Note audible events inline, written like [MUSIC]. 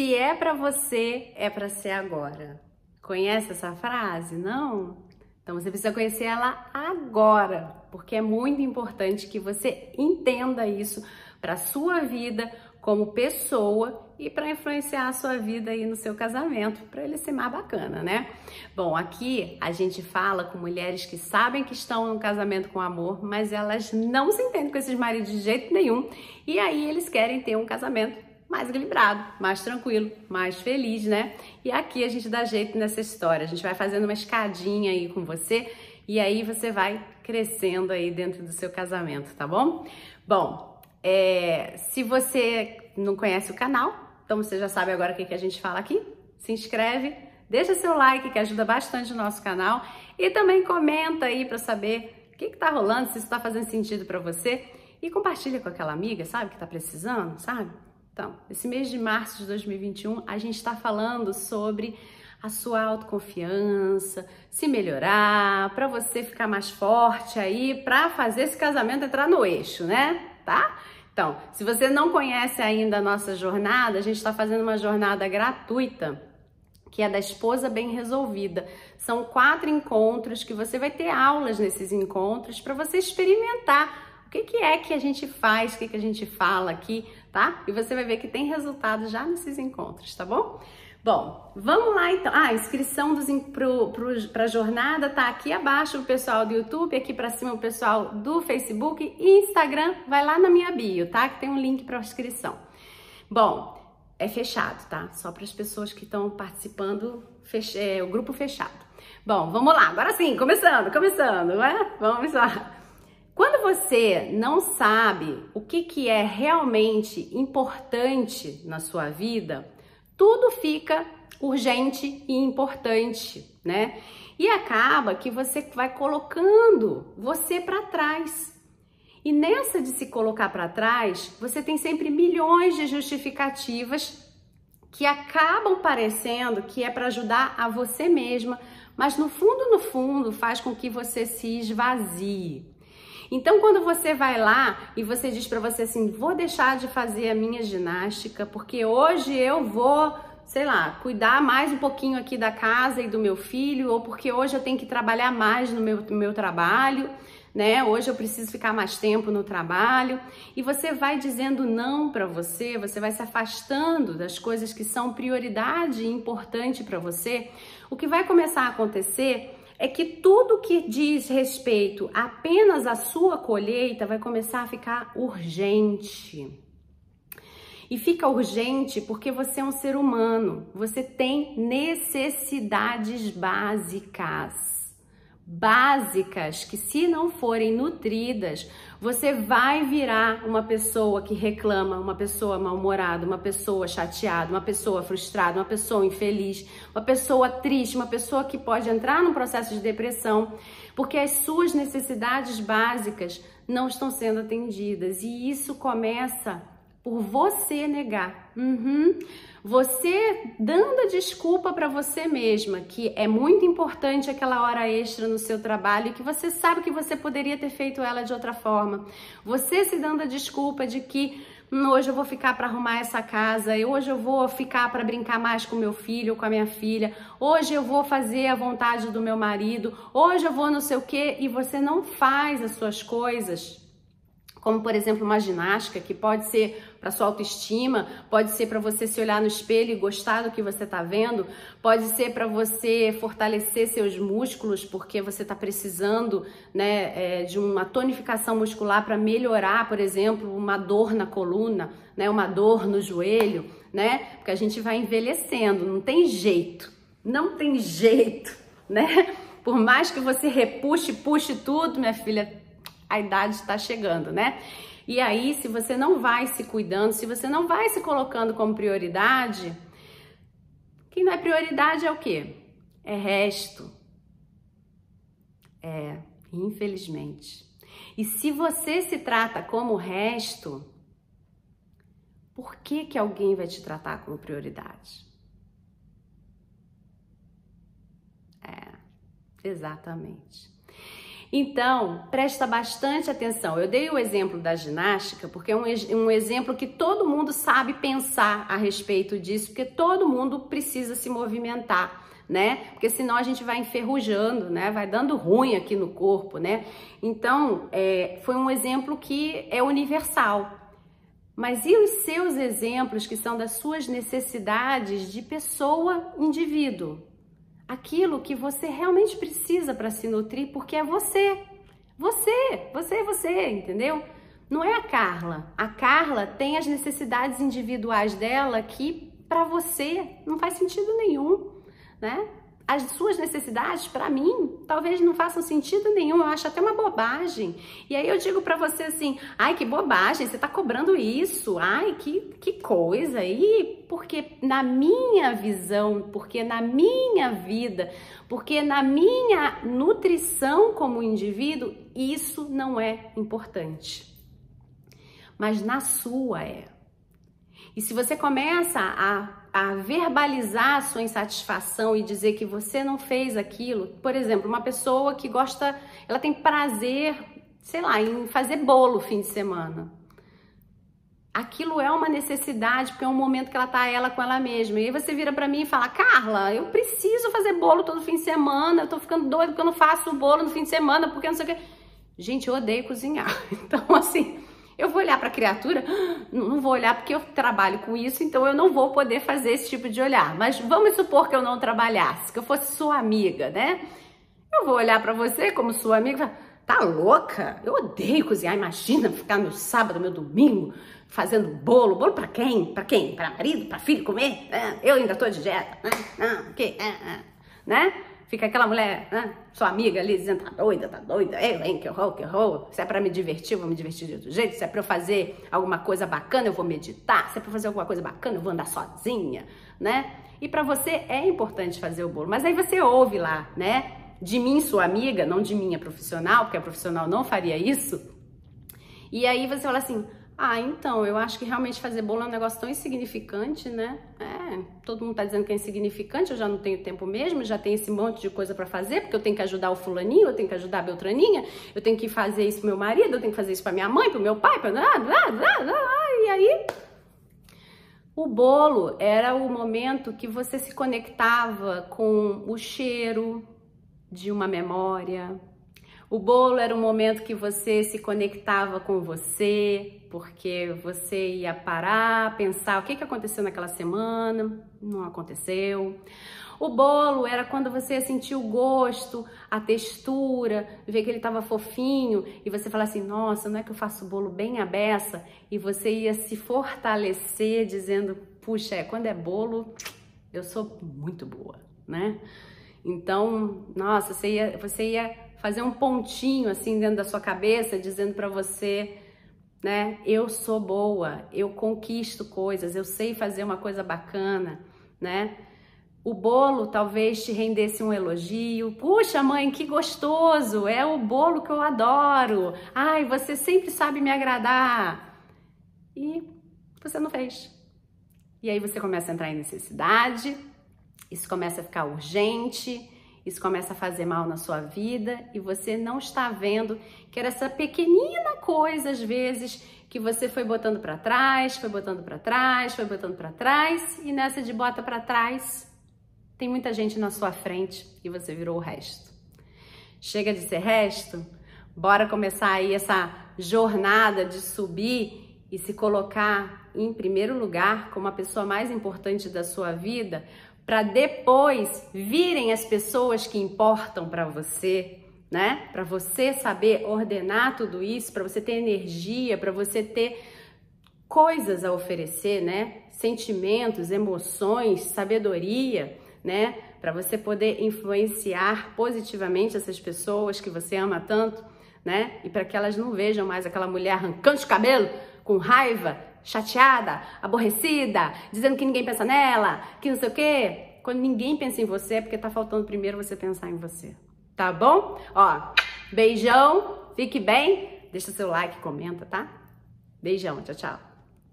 Se é para você, é para ser agora. Conhece essa frase? Não? Então você precisa conhecer ela agora, porque é muito importante que você entenda isso para sua vida como pessoa e para influenciar a sua vida aí no seu casamento, para ele ser mais bacana, né? Bom, aqui a gente fala com mulheres que sabem que estão no casamento com amor, mas elas não se entendem com esses maridos de jeito nenhum, e aí eles querem ter um casamento mais equilibrado, mais tranquilo, mais feliz, né? E aqui a gente dá jeito nessa história. A gente vai fazendo uma escadinha aí com você e aí você vai crescendo aí dentro do seu casamento, tá bom? Bom, é, se você não conhece o canal, então você já sabe agora o que, que a gente fala aqui. Se inscreve, deixa seu like que ajuda bastante o nosso canal e também comenta aí para saber o que, que tá rolando, se isso tá fazendo sentido para você e compartilha com aquela amiga, sabe, que tá precisando, sabe? Então, esse mês de março de 2021, a gente está falando sobre a sua autoconfiança, se melhorar, para você ficar mais forte aí, para fazer esse casamento entrar no eixo, né? Tá? Então, se você não conhece ainda a nossa jornada, a gente está fazendo uma jornada gratuita que é da esposa bem resolvida. São quatro encontros que você vai ter aulas nesses encontros para você experimentar o que, que é que a gente faz, o que, que a gente fala aqui, tá? E você vai ver que tem resultado já nesses encontros, tá bom? Bom, vamos lá então. Ah, a inscrição para a jornada tá aqui abaixo o pessoal do YouTube, aqui para cima o pessoal do Facebook e Instagram. Vai lá na minha bio, tá? Que tem um link para inscrição. Bom, é fechado, tá? Só para as pessoas que estão participando, fech... é, o grupo fechado. Bom, vamos lá. Agora sim, começando, começando, né? Vamos lá. Quando você não sabe o que, que é realmente importante na sua vida, tudo fica urgente e importante, né? E acaba que você vai colocando você para trás. E nessa de se colocar para trás, você tem sempre milhões de justificativas que acabam parecendo que é para ajudar a você mesma, mas no fundo, no fundo, faz com que você se esvazie. Então, quando você vai lá e você diz para você assim, vou deixar de fazer a minha ginástica porque hoje eu vou, sei lá, cuidar mais um pouquinho aqui da casa e do meu filho, ou porque hoje eu tenho que trabalhar mais no meu, no meu trabalho, né? Hoje eu preciso ficar mais tempo no trabalho. E você vai dizendo não para você, você vai se afastando das coisas que são prioridade e importante para você. O que vai começar a acontecer é que tudo que diz respeito apenas à sua colheita vai começar a ficar urgente. E fica urgente porque você é um ser humano, você tem necessidades básicas básicas que, se não forem nutridas, você vai virar uma pessoa que reclama, uma pessoa mal-humorada, uma pessoa chateada, uma pessoa frustrada, uma pessoa infeliz, uma pessoa triste, uma pessoa que pode entrar num processo de depressão, porque as suas necessidades básicas não estão sendo atendidas. E isso começa por você negar. Uhum. Você dando a desculpa para você mesma que é muito importante aquela hora extra no seu trabalho e que você sabe que você poderia ter feito ela de outra forma. Você se dando a desculpa de que hum, hoje eu vou ficar para arrumar essa casa, hoje eu vou ficar para brincar mais com meu filho, com a minha filha, hoje eu vou fazer a vontade do meu marido, hoje eu vou não sei o que e você não faz as suas coisas como por exemplo uma ginástica que pode ser para sua autoestima, pode ser para você se olhar no espelho e gostar do que você está vendo, pode ser para você fortalecer seus músculos porque você está precisando né, é, de uma tonificação muscular para melhorar, por exemplo, uma dor na coluna, né, uma dor no joelho, né? Porque a gente vai envelhecendo, não tem jeito, não tem jeito, né? Por mais que você repuxe, puxe tudo, minha filha, a idade está chegando, né? E aí, se você não vai se cuidando, se você não vai se colocando como prioridade, quem não é prioridade é o quê? É resto. É, infelizmente. E se você se trata como resto, por que que alguém vai te tratar como prioridade? É, exatamente. Então, presta bastante atenção. Eu dei o exemplo da ginástica porque é um, um exemplo que todo mundo sabe pensar a respeito disso, porque todo mundo precisa se movimentar né? Porque senão a gente vai enferrujando, né? Vai dando ruim aqui no corpo, né? Então, é, foi um exemplo que é universal. Mas e os seus exemplos que são das suas necessidades de pessoa, indivíduo? Aquilo que você realmente precisa para se nutrir, porque é você. Você, você é você, entendeu? Não é a Carla. A Carla tem as necessidades individuais dela que para você não faz sentido nenhum né? As suas necessidades, para mim, talvez não façam sentido nenhum, eu acho até uma bobagem. E aí eu digo para você assim: ai, que bobagem, você tá cobrando isso, ai, que, que coisa. E porque na minha visão, porque na minha vida, porque na minha nutrição como indivíduo, isso não é importante. Mas na sua é. E se você começa a a verbalizar a sua insatisfação e dizer que você não fez aquilo. Por exemplo, uma pessoa que gosta, ela tem prazer, sei lá, em fazer bolo fim de semana. Aquilo é uma necessidade, porque é um momento que ela tá ela com ela mesma. E aí você vira para mim e fala: "Carla, eu preciso fazer bolo todo fim de semana. Eu tô ficando doido porque eu não faço bolo no fim de semana, porque não sei o quê". Gente, eu odeio cozinhar. [LAUGHS] Então, assim, eu vou olhar para a criatura? [GASPS] Não vou olhar porque eu trabalho com isso, então eu não vou poder fazer esse tipo de olhar. Mas vamos supor que eu não trabalhasse, que eu fosse sua amiga, né? Eu vou olhar para você como sua amiga tá louca? Eu odeio cozinhar. Imagina ficar no sábado, meu domingo, fazendo bolo. Bolo para quem? Para quem? Para marido? Para filho comer? Eu ainda tô de dieta. Não, que? Né? Fica aquela mulher, né? Sua amiga ali dizendo, tá doida, tá doida, eu, hein, que horror, que horror. Se é pra me divertir, eu vou me divertir de outro jeito. Se é pra eu fazer alguma coisa bacana, eu vou meditar. Se é pra fazer alguma coisa bacana, eu vou andar sozinha, né? E para você é importante fazer o bolo. Mas aí você ouve lá, né? De mim, sua amiga, não de minha profissional, porque a profissional não faria isso. E aí você fala assim, ah, então, eu acho que realmente fazer bolo é um negócio tão insignificante, né? É, todo mundo tá dizendo que é insignificante, eu já não tenho tempo mesmo, já tenho esse monte de coisa para fazer, porque eu tenho que ajudar o fulaninho, eu tenho que ajudar a Beltraninha, eu tenho que fazer isso pro meu marido, eu tenho que fazer isso pra minha mãe, pro meu pai, pra... e aí... O bolo era o momento que você se conectava com o cheiro de uma memória, o bolo era um momento que você se conectava com você, porque você ia parar, pensar o que, que aconteceu naquela semana, não aconteceu. O bolo era quando você sentiu o gosto, a textura, ver que ele estava fofinho e você fala assim: nossa, não é que eu faço bolo bem à beça? E você ia se fortalecer dizendo: puxa, é, quando é bolo, eu sou muito boa, né? Então, nossa, você ia, você ia fazer um pontinho assim dentro da sua cabeça, dizendo para você, né? Eu sou boa, eu conquisto coisas, eu sei fazer uma coisa bacana, né? O bolo talvez te rendesse um elogio. Puxa, mãe, que gostoso! É o bolo que eu adoro. Ai, você sempre sabe me agradar. E você não fez. E aí você começa a entrar em necessidade, isso começa a ficar urgente, isso começa a fazer mal na sua vida e você não está vendo que era essa pequenina coisa, às vezes, que você foi botando para trás, foi botando para trás, foi botando para trás e nessa de bota para trás tem muita gente na sua frente e você virou o resto. Chega de ser resto, bora começar aí essa jornada de subir e se colocar em primeiro lugar como a pessoa mais importante da sua vida, para depois virem as pessoas que importam para você, né? Para você saber ordenar tudo isso, para você ter energia, para você ter coisas a oferecer, né? Sentimentos, emoções, sabedoria, né? Para você poder influenciar positivamente essas pessoas que você ama tanto, né? E para que elas não vejam mais aquela mulher arrancando os cabelos com raiva, chateada, aborrecida, dizendo que ninguém pensa nela, que não sei o quê. Quando ninguém pensa em você é porque tá faltando primeiro você pensar em você. Tá bom? Ó, beijão, fique bem, deixa seu like, comenta, tá? Beijão, tchau, tchau.